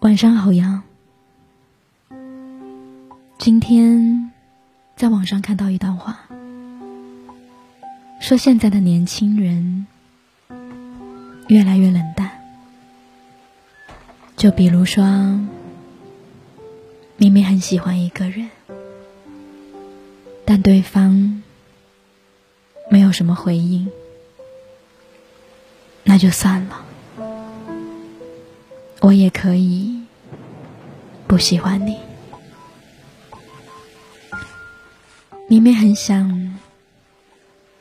晚上好呀。今天在网上看到一段话，说现在的年轻人越来越冷淡。就比如说，明明很喜欢一个人，但对方没有什么回应，那就算了。我也可以不喜欢你。明明很想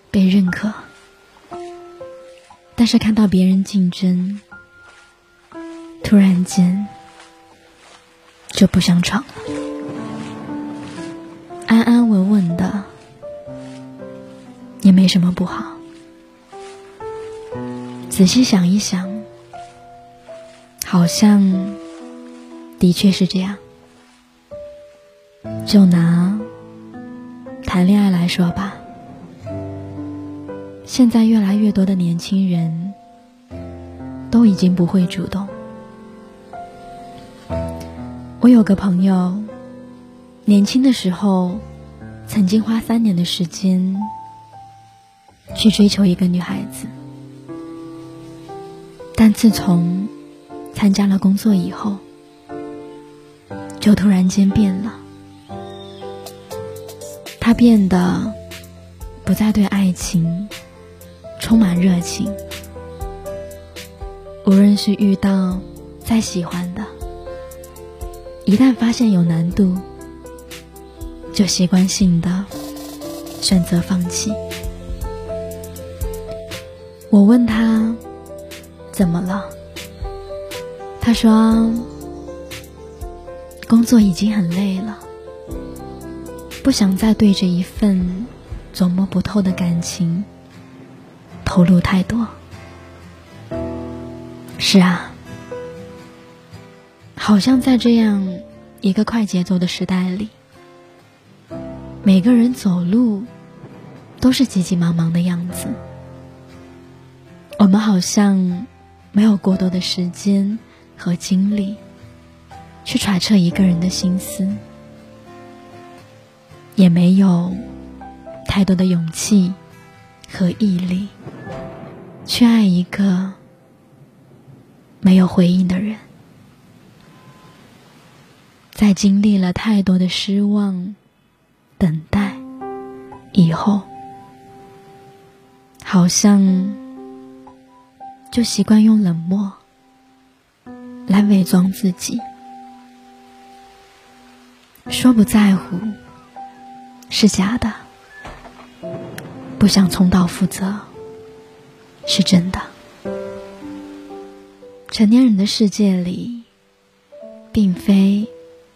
被认可，但是看到别人竞争，突然间就不想闯了。安安稳稳的也没什么不好。仔细想一想，好像的确是这样。就拿。谈恋爱来说吧，现在越来越多的年轻人都已经不会主动。我有个朋友，年轻的时候曾经花三年的时间去追求一个女孩子，但自从参加了工作以后，就突然间变了。他变得不再对爱情充满热情，无论是遇到再喜欢的，一旦发现有难度，就习惯性的选择放弃。我问他怎么了，他说工作已经很累了。不想再对着一份琢磨不透的感情投入太多。是啊，好像在这样一个快节奏的时代里，每个人走路都是急急忙忙的样子。我们好像没有过多的时间和精力去揣测一个人的心思。也没有太多的勇气和毅力去爱一个没有回应的人，在经历了太多的失望、等待以后，好像就习惯用冷漠来伪装自己，说不在乎。是假的，不想重蹈覆辙，是真的。成年人的世界里，并非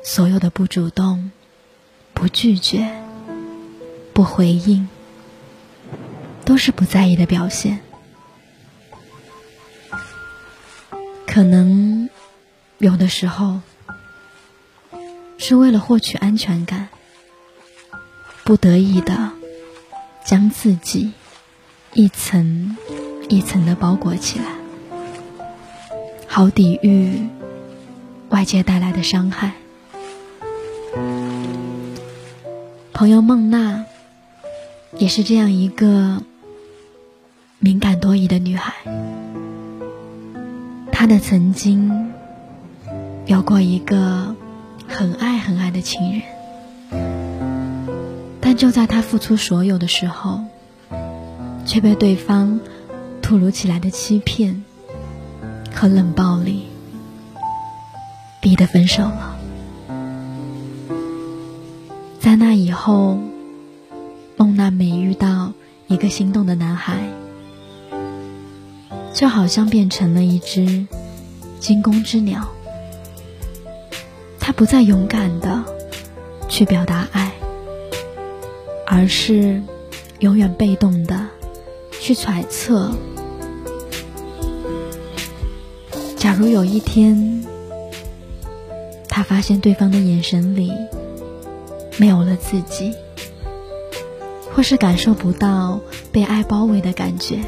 所有的不主动、不拒绝、不回应，都是不在意的表现。可能有的时候，是为了获取安全感。不得已的，将自己一层一层的包裹起来，好抵御外界带来的伤害。朋友孟娜也是这样一个敏感多疑的女孩，她的曾经有过一个很爱很爱的情人。但就在他付出所有的时候，却被对方突如其来的欺骗和冷暴力逼得分手了。在那以后，孟娜每遇到一个心动的男孩，就好像变成了一只惊弓之鸟，她不再勇敢的去表达爱。而是永远被动的去揣测。假如有一天，他发现对方的眼神里没有了自己，或是感受不到被爱包围的感觉，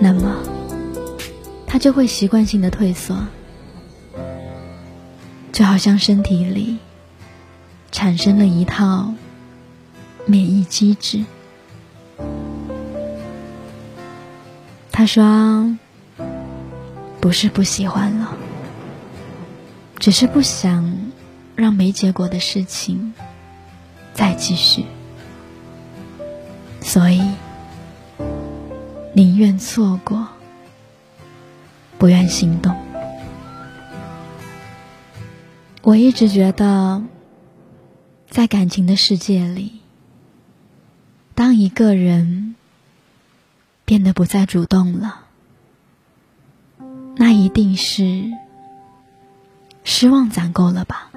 那么他就会习惯性的退缩，就好像身体里产生了一套免疫机制。他说：“不是不喜欢了，只是不想让没结果的事情再继续，所以宁愿错过。”不愿心动。我一直觉得，在感情的世界里，当一个人变得不再主动了，那一定是失望攒够了吧？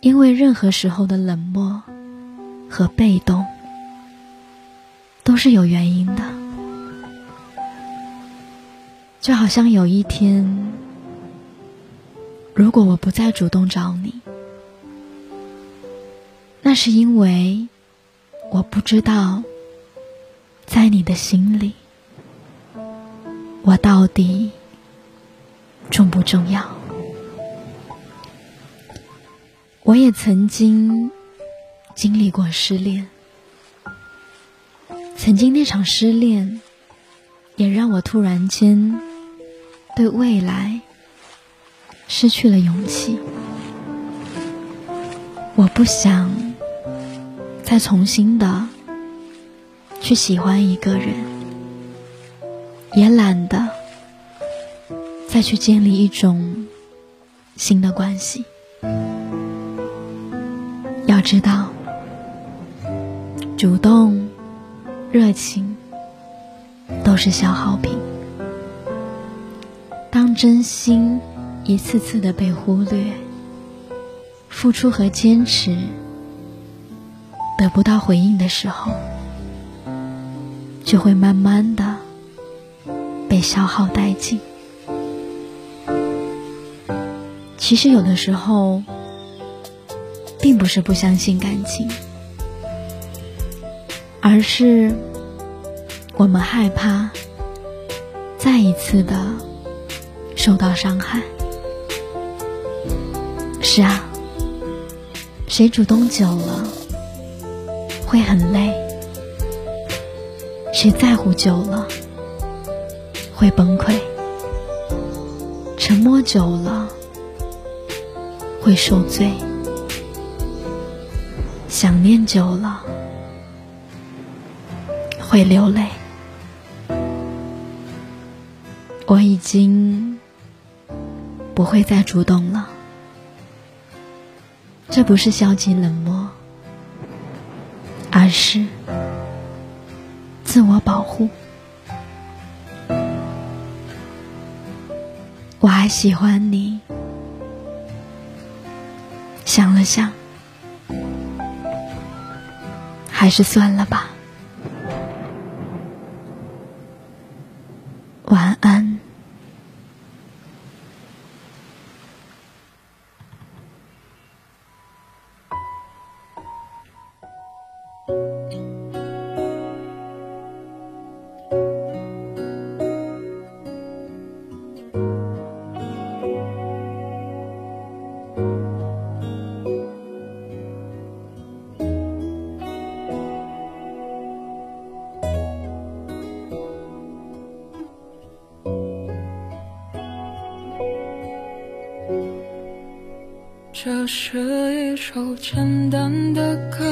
因为任何时候的冷漠和被动，都是有原因的。就好像有一天，如果我不再主动找你，那是因为我不知道，在你的心里，我到底重不重要。我也曾经经历过失恋，曾经那场失恋，也让我突然间。对未来失去了勇气，我不想再重新的去喜欢一个人，也懒得再去建立一种新的关系。要知道，主动、热情都是消耗品。当真心一次次的被忽略，付出和坚持得不到回应的时候，就会慢慢的被消耗殆尽。其实有的时候，并不是不相信感情，而是我们害怕再一次的。受到伤害，是啊，谁主动久了会很累，谁在乎久了会崩溃，沉默久了会受罪，想念久了会流泪。我已经。不会再主动了，这不是消极冷漠，而是自我保护。我还喜欢你，想了想，还是算了吧。是一首简单的歌，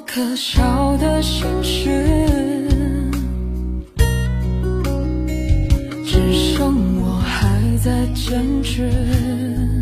可笑的心事，只剩我还在坚持。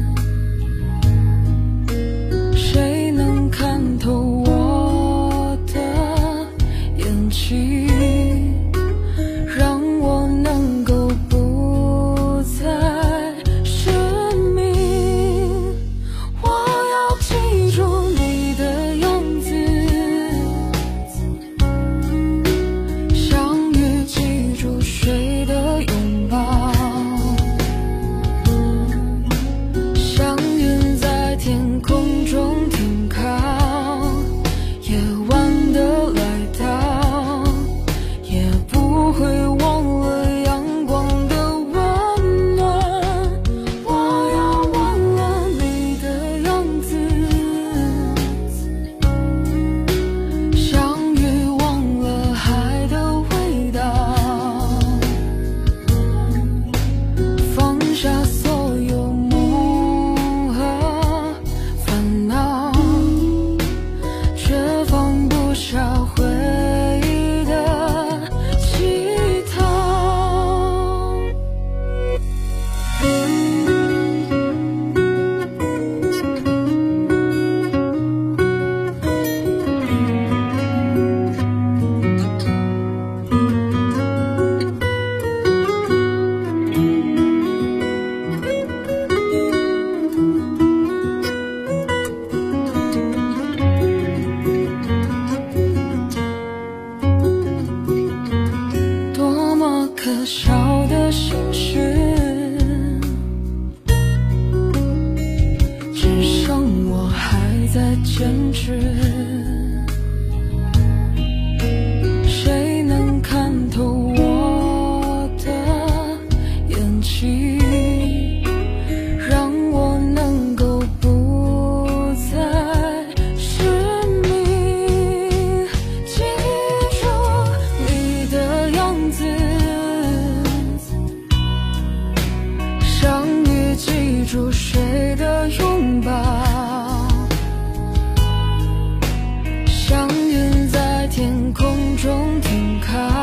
天空中停靠，